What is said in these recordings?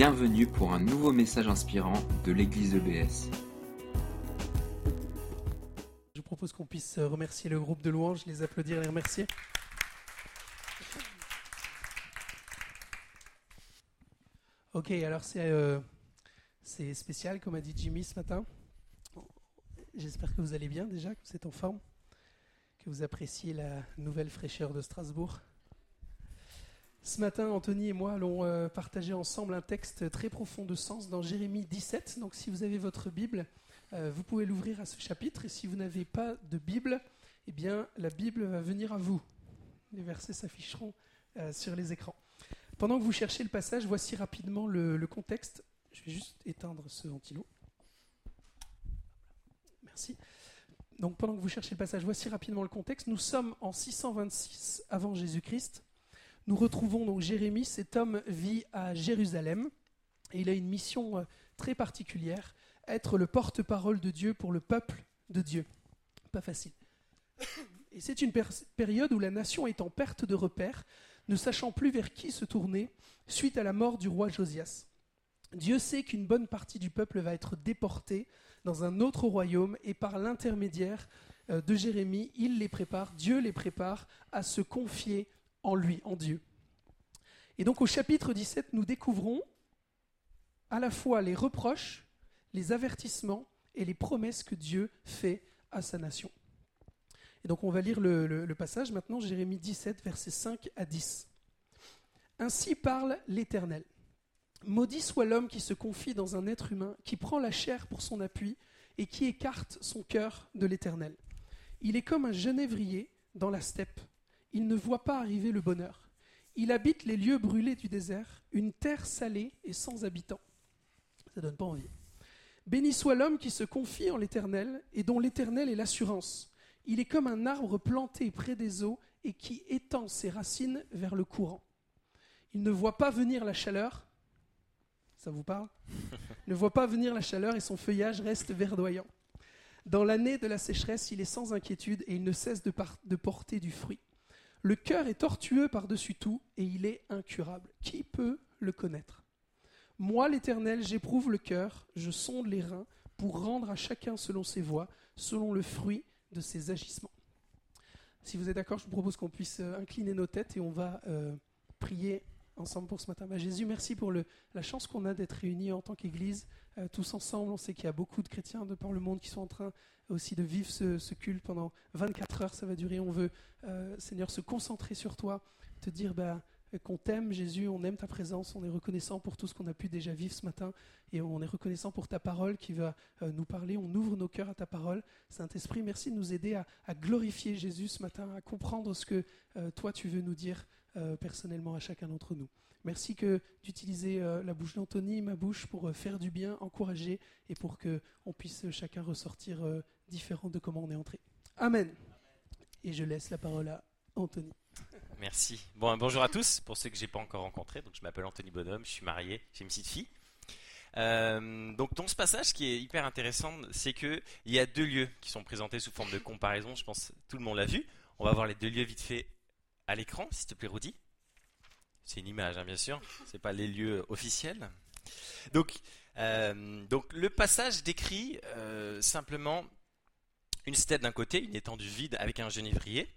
Bienvenue pour un nouveau message inspirant de l'église EBS. Je propose qu'on puisse remercier le groupe de louanges, les applaudir les remercier. Ok, alors c'est euh, c'est spécial, comme a dit Jimmy ce matin. J'espère que vous allez bien déjà, que vous êtes en forme, que vous appréciez la nouvelle fraîcheur de Strasbourg. Ce matin, Anthony et moi allons euh, partager ensemble un texte très profond de sens dans Jérémie 17. Donc si vous avez votre Bible, euh, vous pouvez l'ouvrir à ce chapitre. Et si vous n'avez pas de Bible, eh bien la Bible va venir à vous. Les versets s'afficheront euh, sur les écrans. Pendant que vous cherchez le passage, voici rapidement le, le contexte. Je vais juste éteindre ce ventilo. Merci. Donc pendant que vous cherchez le passage, voici rapidement le contexte. Nous sommes en 626 avant Jésus-Christ. Nous retrouvons donc Jérémie. Cet homme vit à Jérusalem et il a une mission euh, très particulière être le porte-parole de Dieu pour le peuple de Dieu. Pas facile. Et c'est une période où la nation est en perte de repères, ne sachant plus vers qui se tourner suite à la mort du roi Josias. Dieu sait qu'une bonne partie du peuple va être déportée dans un autre royaume et par l'intermédiaire euh, de Jérémie, il les prépare, Dieu les prépare à se confier en lui, en Dieu. Et donc au chapitre 17, nous découvrons à la fois les reproches, les avertissements et les promesses que Dieu fait à sa nation. Et donc on va lire le, passage maintenant, Jérémie 17, versets 5 à 10. Ainsi parle l'Éternel. Maudit soit l'homme qui se confie dans un être humain, qui prend la chair pour son appui et qui écarte son cœur de l'Éternel. Il est comme un genévrier dans la steppe. Il ne voit pas arriver le bonheur. Il habite les lieux brûlés du désert, une terre salée et sans habitants. Ça donne pas envie. Béni soit l'homme qui se confie en l'Éternel et dont l'Éternel est l'assurance. Il est comme un arbre planté près des eaux et qui étend ses racines vers le courant. Il ne voit pas venir la chaleur, ça vous parle? Ne voit pas venir la chaleur et son feuillage reste verdoyant. Dans l'année de la sécheresse, il est sans inquiétude et il ne cesse de, de porter du fruit. Le cœur est tortueux par-dessus tout et il est incurable. Qui peut le connaître? Moi, l'Éternel, j'éprouve le cœur, je sonde les reins pour rendre à chacun selon ses voies, selon le fruit de ses agissements. Si vous êtes d'accord, je vous propose qu'on puisse euh, incliner nos têtes et on va euh, prier ensemble pour ce matin. Bah, Jésus, merci pour la chance qu'on a d'être réunis en tant qu'Église, euh, tous ensemble. On sait qu'il y a beaucoup de chrétiens de par le monde qui sont en train aussi de vivre ce, culte pendant 24 heures. Ça va durer. On veut, euh, Seigneur, se concentrer sur toi, te dire bah, qu'on t'aime, Jésus, on aime ta présence, on est reconnaissant pour tout ce qu'on a pu déjà vivre ce matin et on est reconnaissant pour ta parole qui va euh, nous parler. On ouvre nos cœurs à ta parole. Saint-Esprit, merci de nous aider à, glorifier Jésus ce matin, à comprendre ce que toi tu veux nous dire euh, personnellement à chacun d'entre nous. Merci que d'utiliser euh, la bouche d'Anthony, ma bouche, pour euh, faire du bien, encourager et pour que on puisse chacun ressortir différent de comment on est entré. Amen. Et je laisse la parole à Anthony. Merci. Bon, bonjour à tous. Pour ceux que j'ai pas encore rencontrés, donc je m'appelle Anthony Bonhomme, je suis marié, j'ai une petite fille. donc dans ce passage, qui est hyper intéressant, c'est que il y a deux lieux qui sont présentés sous forme de comparaison. Je pense que tout le monde l'a vu. On va voir les deux lieux vite fait à l'écran, s'il te plaît, Rudy. C'est une image, hein, bien sûr. C'est pas les lieux officiels. Donc, euh, donc le passage décrit euh, simplement une steppe d'un côté, une étendue vide avec un genévrier,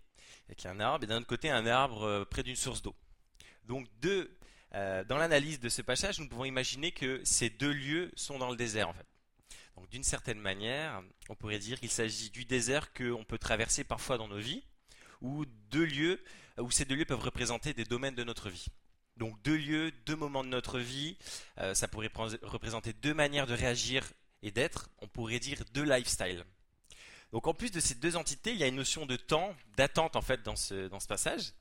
avec un arbre, et d'un autre côté un arbre euh, près d'une source d'eau. Donc, deux, dans l'analyse de ce passage, nous pouvons imaginer que ces deux lieux sont dans le désert, en fait. Donc, d'une certaine manière, on pourrait dire qu'il s'agit du désert qu'on peut traverser parfois dans nos vies, ou deux lieux où ces deux lieux peuvent représenter des domaines de notre vie. Donc deux lieux, deux moments de notre vie, euh, ça pourrait représenter deux manières de réagir et d'être, on pourrait dire deux lifestyles. Donc en plus de ces deux entités, il y a une notion de temps, d'attente en fait dans ce, dans ce passage.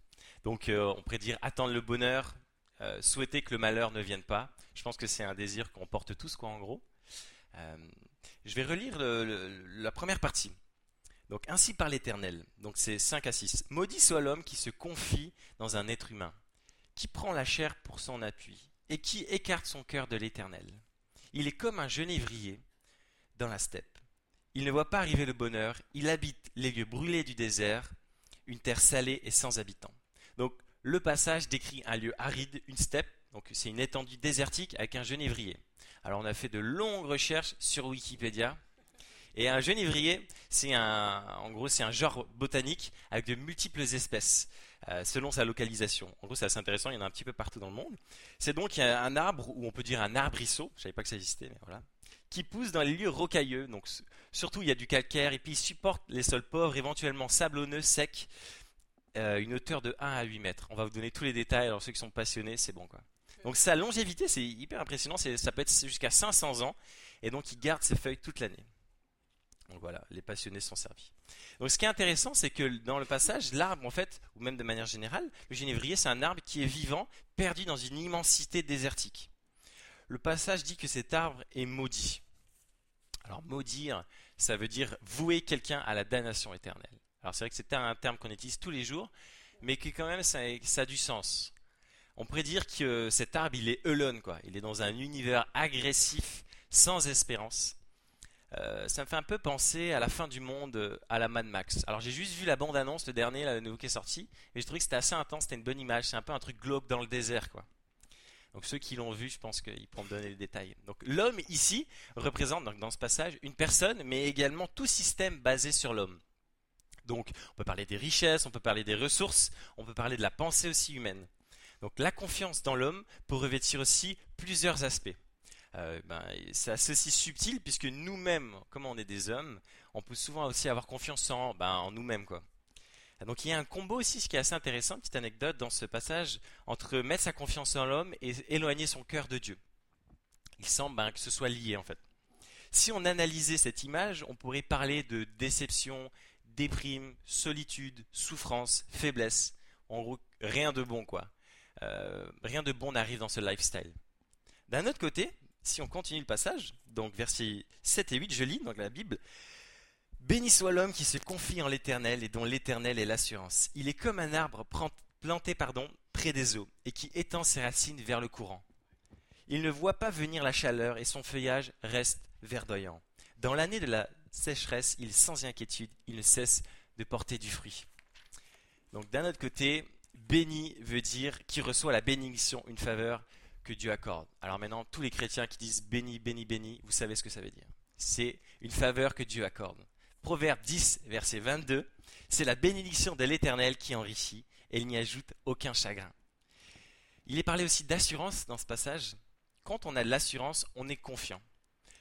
Donc euh, on pourrait dire attendre le bonheur, euh, souhaiter que le malheur ne vienne pas. Je pense que c'est un désir qu'on porte tous quoi en gros. je vais relire la première partie. Donc ainsi par l'Éternel. Donc c'est 5 à 6. Maudit soit l'homme qui se confie dans un être humain, qui prend la chair pour son appui, et qui écarte son cœur de l'Éternel. Il est comme un genévrier dans la steppe. Il ne voit pas arriver le bonheur, il habite les lieux brûlés du désert, une terre salée et sans habitants. Donc le passage décrit un lieu aride, une steppe, Donc c'est une étendue désertique avec un genévrier. Alors on a fait de longues recherches sur Wikipédia. Et un genévrier, c'est un, en gros, c'est un genre botanique avec de multiples espèces euh, selon sa localisation. En gros, c'est assez intéressant. Il y en a un petit peu partout dans le monde. C'est donc un arbre ou on peut dire un arbrisseau. Je savais pas que ça existait, mais voilà, qui pousse dans les lieux rocailleux. Donc surtout, il y a du calcaire et puis il supporte les sols pauvres, éventuellement sablonneux, secs, euh, une hauteur de 1 à 8 mètres. On va vous donner tous les détails. Alors ceux qui sont passionnés, c'est bon quoi. Donc sa longévité, c'est hyper impressionnant. Ça peut être jusqu'à 500 ans et donc il garde ses feuilles toute l'année. Donc voilà, les passionnés sont servis. Donc ce qui est intéressant, c'est que dans le passage, l'arbre, en fait, ou même de manière générale, le génévrier, c'est un arbre qui est vivant, perdu dans une immensité désertique. Le passage dit que cet arbre est maudit. Alors maudire, ça veut dire vouer quelqu'un à la damnation éternelle. Alors c'est vrai que c'est un terme qu'on utilise tous les jours, mais qui quand même ça, a du sens. On pourrait dire que cet arbre, il est Elon, quoi. Il est dans un univers agressif, sans espérance. Euh, ça me fait un peu penser à la fin du monde, euh, à la Mad Max. Alors j'ai juste vu la bande-annonce, le dernier, le nouveau qui est sorti, et je trouvais que c'était assez intense, c'était une bonne image, c'est un peu un truc glauque dans le désert, quoi. Donc ceux qui l'ont vu, je pense qu'ils pourront me donner les détails. Donc l'homme ici représente dans ce passage une personne, mais également tout système basé sur l'homme. Donc on peut parler des richesses, on peut parler des ressources, on peut parler de la pensée aussi humaine. Donc la confiance dans l'homme peut revêtir aussi plusieurs aspects. Euh, ben, c'est assez subtil puisque nous-mêmes, comme on est des hommes, on peut souvent aussi avoir confiance en, ben, en nous-mêmes. quoi. Donc il y a un combo aussi, ce qui est assez intéressant, petite anecdote dans ce passage, entre mettre sa confiance en l'homme et éloigner son cœur de Dieu. Il semble ben, que ce soit lié en fait. Si on analysait cette image, on pourrait parler de déception, déprime, solitude, souffrance, faiblesse. En gros, rien de bon quoi. Euh, rien de bon n'arrive dans ce lifestyle. D'un autre côté, si on continue le passage, donc versets 7 et 8, je lis dans la Bible. Béni soit l'homme qui se confie en l'Éternel et dont l'Éternel est l'assurance. Il est comme un arbre planté près des eaux et qui étend ses racines vers le courant. Il ne voit pas venir la chaleur et son feuillage reste verdoyant. Dans l'année de la sécheresse, il sans inquiétude, il ne cesse de porter du fruit. Donc d'un autre côté, béni veut dire qui reçoit la bénédiction, une faveur que Dieu accorde. Alors maintenant, tous les chrétiens qui disent béni, béni, béni, vous savez ce que ça veut dire. C'est une faveur que Dieu accorde. Proverbe 10, verset 22, c'est la bénédiction de l'Éternel qui enrichit et il n'y ajoute aucun chagrin. Il est parlé aussi d'assurance dans ce passage. Quand on a de l'assurance, on est confiant.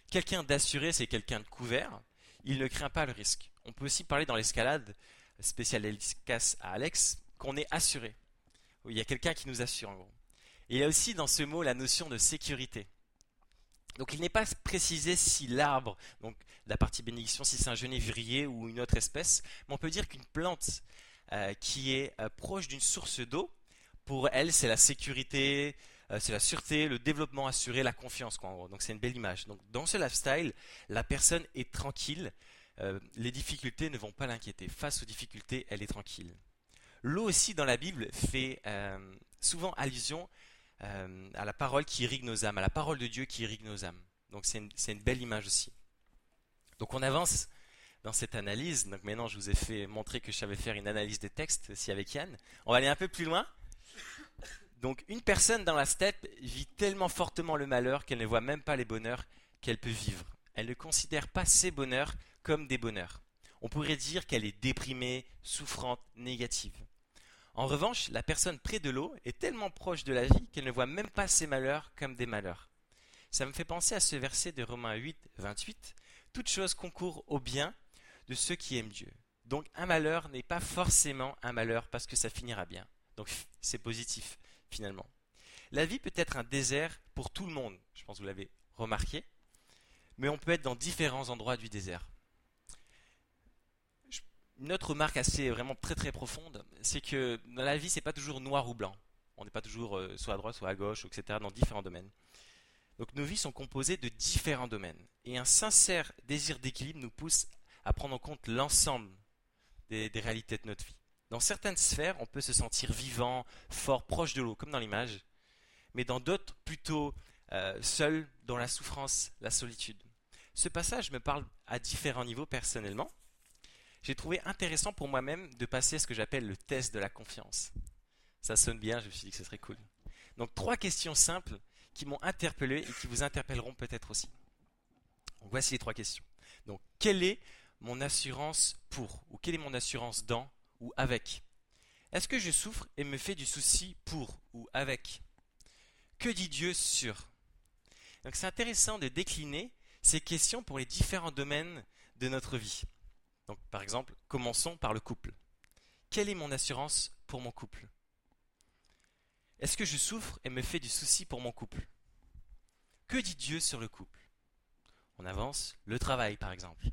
Quelqu'un d'assuré, c'est quelqu'un de couvert. Il ne craint pas le risque. On peut aussi parler dans l'escalade, spécial casse à Alex, qu'on est assuré. Il y a quelqu'un qui nous assure en gros il y a aussi dans ce mot la notion de sécurité. Donc il n'est pas précisé si l'arbre, donc la partie bénédiction, si c'est un genévrier ou une autre espèce, mais on peut dire qu'une plante euh, qui est euh, proche d'une source d'eau, pour elle c'est la sécurité, euh, c'est la sûreté, le développement assuré, la confiance Donc c'est une belle image. Donc dans ce lifestyle, la personne est tranquille, les difficultés ne vont pas l'inquiéter. Face aux difficultés, elle est tranquille. L'eau aussi dans la Bible fait souvent allusion euh, à la parole qui irrigue nos âmes, à la parole de Dieu qui irrigue nos âmes. Donc c'est une, belle image aussi. Donc on avance dans cette analyse. Donc maintenant je vous ai fait montrer que je savais faire une analyse des textes aussi avec Yann. On va aller un peu plus loin. Donc une personne dans la steppe vit tellement fortement le malheur qu'elle ne voit même pas les bonheurs qu'elle peut vivre. Elle ne considère pas ses bonheurs comme des bonheurs. On pourrait dire qu'elle est déprimée, souffrante, négative. En revanche, la personne près de l'eau est tellement proche de la vie qu'elle ne voit même pas ses malheurs comme des malheurs. Ça me fait penser à ce verset de Romains 8, 28. Toute chose concourt au bien de ceux qui aiment Dieu. Donc un malheur n'est pas forcément un malheur parce que ça finira bien. Donc c'est positif finalement. La vie peut être un désert pour tout le monde, je pense que vous l'avez remarqué, mais on peut être dans différents endroits du désert une autre remarque assez vraiment très très profonde, c'est que dans la vie, c'est pas toujours noir ou blanc. On n'est pas toujours euh, soit à droite, soit à gauche, etc. dans différents domaines. Donc nos vies sont composées de différents domaines. Et un sincère désir d'équilibre nous pousse à prendre en compte l'ensemble des, réalités de notre vie. Dans certaines sphères, on peut se sentir vivant, fort, proche de l'eau, comme dans l'image. Mais dans d'autres, plutôt euh, seul, dans la souffrance, la solitude. Ce passage me parle à différents niveaux personnellement j'ai trouvé intéressant pour moi-même de passer ce que j'appelle le test de la confiance. Ça sonne bien, je me suis dit que ce serait cool. Donc trois questions simples qui m'ont interpellé et qui vous interpelleront peut-être aussi. Voici les trois questions. Donc quelle est mon assurance pour ou quelle est mon assurance dans ou avec? Est-ce que je souffre et me fais du souci pour ou avec? Que dit Dieu sur? Donc c'est intéressant de décliner ces questions pour les différents domaines de notre vie. Donc par exemple, commençons par le couple. Quelle est mon assurance pour mon couple? Est-ce que je souffre et me fais du souci pour mon couple? Que dit Dieu sur le couple? On avance, le travail par exemple.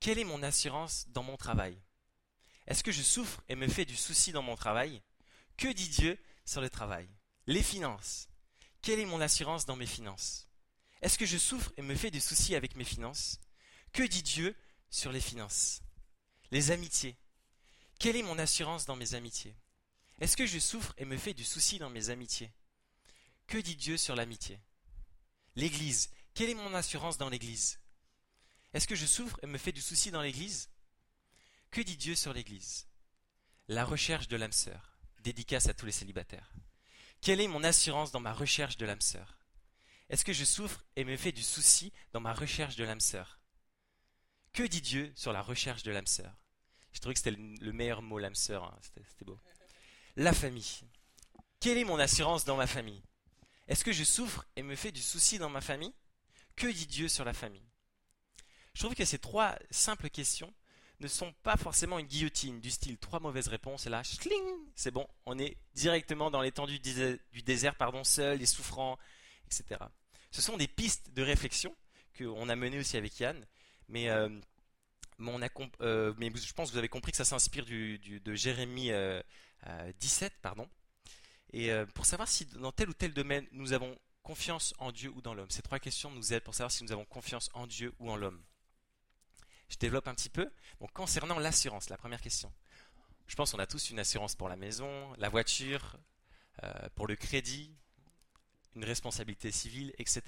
Quelle est mon assurance dans mon travail? Est-ce que je souffre et me fais du souci dans mon travail? Que dit Dieu sur le travail? Les finances. Quelle est mon assurance dans mes finances? Est-ce que je souffre et me fais du souci avec mes finances? Que dit Dieu sur les finances. Les amitiés. Quelle est mon assurance dans mes amitiés? Est-ce que je souffre et me fais du souci dans mes amitiés? Que dit Dieu sur l'amitié? L'Église. Quelle est mon assurance dans l'Église? Est-ce que je souffre et me fais du souci dans l'Église? Que dit Dieu sur l'Église? La recherche de l'âme sœur. Dédicace à tous les célibataires. Quelle est mon assurance dans ma recherche de l'âme sœur? Est-ce que je souffre et me fais du souci dans ma recherche de l'âme sœur? Que dit Dieu sur la recherche de l'âme sœur? Je trouvais que c'était le meilleur mot, l'âme sœur. Hein. C'était beau. La famille. Quelle est mon assurance dans ma famille? Est-ce que je souffre et me fais du souci dans ma famille? Que dit Dieu sur la famille? Je trouve que ces trois simples questions ne sont pas forcément une guillotine du style trois mauvaises réponses et là, c'est bon, on est directement dans l'étendue du désert, pardon, seul et souffrant, etc. Ce sont des pistes de réflexion qu'on a menées aussi avec Yann, mais, euh, euh, je pense que vous avez compris que ça s'inspire de Jérémie 17, euh, pardon. Et pour savoir si dans tel ou tel domaine nous avons confiance en Dieu ou dans l'homme, ces trois questions nous aident pour savoir si nous avons confiance en Dieu ou en l'homme. Je développe un petit peu. Concernant l'assurance, la première question. Je pense qu'on a tous une assurance pour la maison, la voiture, pour le crédit, une responsabilité civile, etc.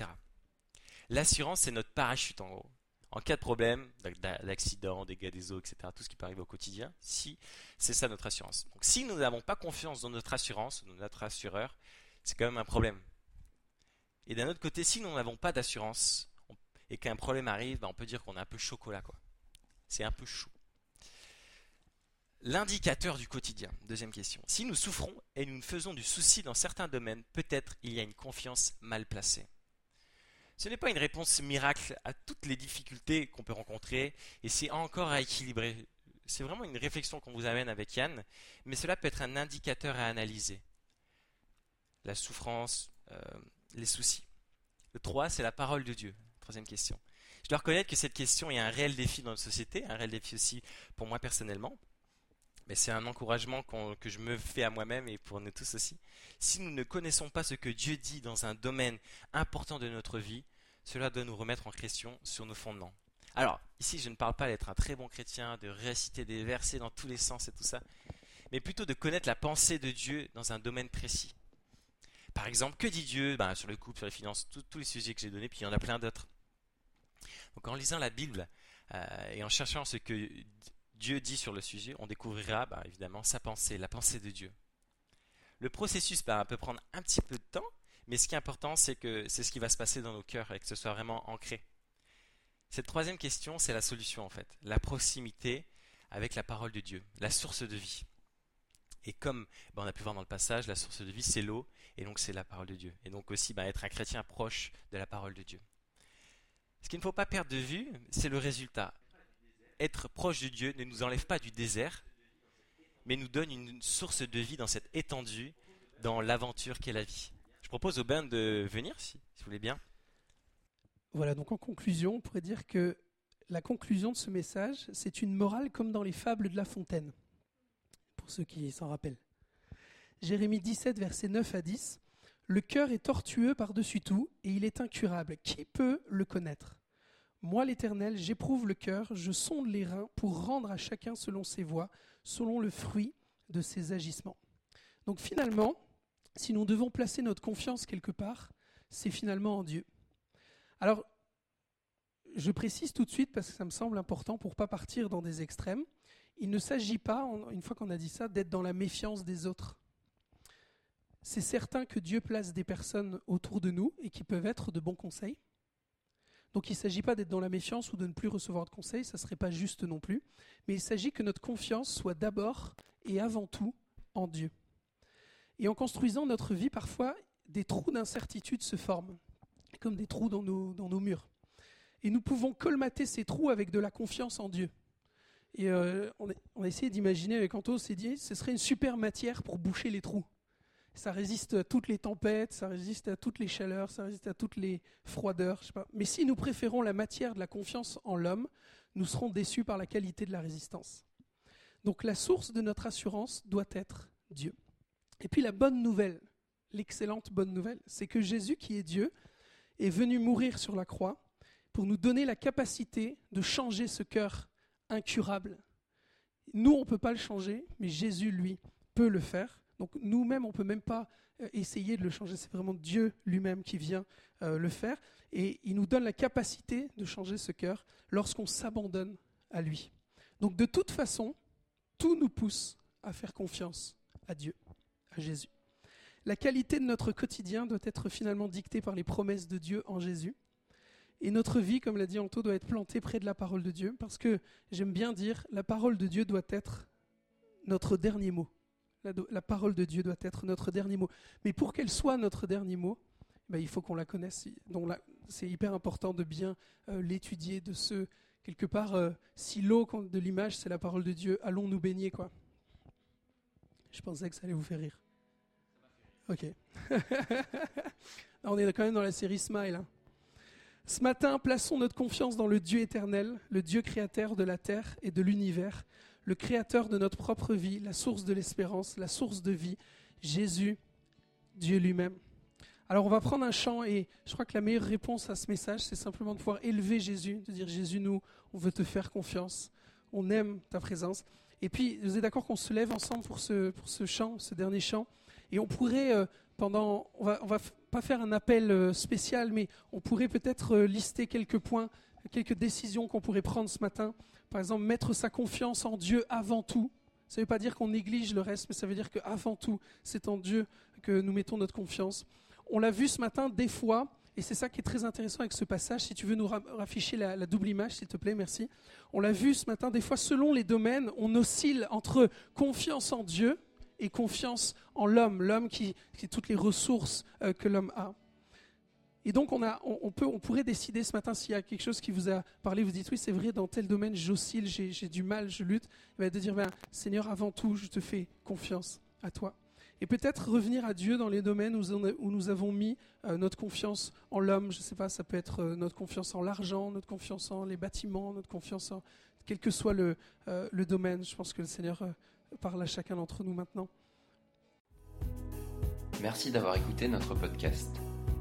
L'assurance, c'est notre parachute en gros. En cas de problème, d'accident, dégâts des eaux, etc., tout ce qui peut arriver au quotidien, si c'est ça notre assurance. Donc si nous n'avons pas confiance dans notre assurance, dans notre assureur, c'est quand même un problème. Et d'un autre côté, si nous n'avons pas d'assurance et qu'un problème arrive, bah, on peut dire qu'on est un peu chocolat quoi. C'est un peu chaud. L'indicateur du quotidien. Deuxième question. Si nous souffrons et nous nous faisons du souci dans certains domaines, peut-être il y a une confiance mal placée. Ce n'est pas une réponse miracle à toutes les difficultés qu'on peut rencontrer et c'est encore à équilibrer. C'est vraiment une réflexion qu'on vous amène avec Yann, mais cela peut être un indicateur à analyser. La souffrance, euh, les soucis. Le 3, c'est la parole de Dieu. Troisième question. Je dois reconnaître que cette question est un réel défi dans notre société, un réel défi aussi pour moi personnellement. Mais c'est un encouragement que je me fais à moi-même et pour nous tous aussi. Si nous ne connaissons pas ce que Dieu dit dans un domaine important de notre vie, cela doit nous remettre en question sur nos fondements. Alors, ici, je ne parle pas d'être un très bon chrétien, de réciter des versets dans tous les sens et tout ça, mais plutôt de connaître la pensée de Dieu dans un domaine précis. Par exemple, que dit Dieu ben, sur le couple, sur les finances, tous les sujets que j'ai donnés, puis il y en a plein d'autres. Donc en lisant la Bible euh, et en cherchant ce que Dieu dit sur le sujet, on découvrira bah, évidemment sa pensée, la pensée de Dieu. Le processus bah, peut prendre un petit peu de temps, mais ce qui est important, c'est que c'est ce qui va se passer dans nos cœurs et que ce soit vraiment ancré. Cette troisième question, c'est la solution en fait, la proximité avec la parole de Dieu, la source de vie. Et comme bah, on a pu voir dans le passage, la source de vie, c'est l'eau, et donc c'est la parole de Dieu. Et donc aussi être un chrétien proche de la parole de Dieu. Ce qu'il ne faut pas perdre de vue, c'est le résultat. Être proche de Dieu ne nous enlève pas du désert, mais nous donne une source de vie dans cette étendue, dans l'aventure qu'est la vie. Je propose au bain de venir, si, vous voulez bien. Voilà, donc en conclusion, on pourrait dire que la conclusion de ce message, c'est une morale comme dans les fables de La Fontaine, pour ceux qui s'en rappellent. Jérémie 17, versets 9 à 10. Le cœur est tortueux par-dessus tout, et il est incurable. Qui peut le connaître? Moi, l'Éternel, j'éprouve le cœur, je sonde les reins pour rendre à chacun selon ses voies, selon le fruit de ses agissements. Donc finalement, si nous devons placer notre confiance quelque part, c'est finalement en Dieu. Alors, je précise tout de suite parce que ça me semble important pour ne pas partir dans des extrêmes. Il ne s'agit pas, une fois qu'on a dit ça, d'être dans la méfiance des autres c'est certain que Dieu place des personnes autour de nous et qui peuvent être de bons conseils. Donc il ne s'agit pas d'être dans la méfiance ou de ne plus recevoir de conseils, ça ne serait pas juste non plus, mais il s'agit que notre confiance soit d'abord et avant tout en Dieu. Et en construisant notre vie, parfois, des trous d'incertitude se forment, comme des trous dans nos, murs. Et nous pouvons colmater ces trous avec de la confiance en Dieu. Et euh, on, a, essayé d'imaginer avec Anto, on s'est dit, ce serait une super matière pour boucher les trous. Ça résiste à toutes les tempêtes, ça résiste à toutes les chaleurs, ça résiste à toutes les froideurs. Je sais pas. Mais si nous préférons la matière de la confiance en l'homme, nous serons déçus par la qualité de la résistance. Donc la source de notre assurance doit être Dieu. Et puis la bonne nouvelle, l'excellente bonne nouvelle, c'est que Jésus, qui est Dieu, est venu mourir sur la croix pour nous donner la capacité de changer ce cœur incurable. Nous, on ne peut pas le changer, mais Jésus, lui, peut le faire. Donc nous-mêmes, on ne peut même pas euh, essayer de le changer. C'est vraiment Dieu lui-même qui vient euh, le faire. Et il nous donne la capacité de changer ce cœur lorsqu'on s'abandonne à lui. Donc de toute façon, tout nous pousse à faire confiance à Dieu, à Jésus. La qualité de notre quotidien doit être finalement dictée par les promesses de Dieu en Jésus. Et notre vie, comme l'a dit Anto, doit être plantée près de la parole de Dieu, parce que j'aime bien dire, la parole de Dieu doit être notre dernier mot. La, parole de Dieu doit être notre dernier mot. Mais pour qu'elle soit notre dernier mot, ben, il faut qu'on la connaisse. C'est hyper important de bien euh, l'étudier, de se quelque part, euh, si l'eau de l'image c'est la parole de Dieu, allons nous baigner quoi. Je pensais que ça allait vous faire rire. Ok. on est quand même dans la série Smile. Hein. Ce matin, plaçons notre confiance dans le Dieu éternel, le Dieu créateur de la terre et de l'univers, le créateur de notre propre vie, la source de l'espérance, la source de vie, Jésus, Dieu lui-même. Alors on va prendre un chant et je crois que la meilleure réponse à ce message, c'est simplement de pouvoir élever Jésus, de dire Jésus, nous, on veut te faire confiance, on aime ta présence. Et puis, vous êtes d'accord qu'on se lève ensemble pour ce, pour ce chant, ce dernier chant? Et on pourrait, euh, pendant, on va, on va pas faire un appel euh, spécial, mais on pourrait peut-être euh, lister quelques points, quelques décisions qu'on pourrait prendre ce matin. Par exemple, mettre sa confiance en Dieu avant tout. Ça ne veut pas dire qu'on néglige le reste, mais ça veut dire qu'avant tout, c'est en Dieu que nous mettons notre confiance. On l'a vu ce matin des fois, et c'est ça qui est très intéressant avec ce passage. Si tu veux nous rafficher la, la double image, s'il te plaît, merci. On l'a vu ce matin, des fois, selon les domaines, on oscille entre confiance en Dieu et confiance en l'homme, l'homme qui, qui toutes les ressources euh, que l'homme a. Et donc on, a, on, peut, on pourrait décider ce matin s'il y a quelque chose qui vous a parlé, vous dites oui c'est vrai, dans tel domaine j'oscille, j'ai du mal, je lutte, bien de dire ben, Seigneur avant tout je te fais confiance à toi. Et peut-être revenir à Dieu dans les domaines où, nous avons mis euh, notre confiance en l'homme, je ne sais pas, ça peut être euh, notre confiance en l'argent, notre confiance en les bâtiments, notre confiance en quel que soit le, le domaine. Je pense que le Seigneur parle à chacun d'entre nous maintenant. Merci d'avoir écouté notre podcast.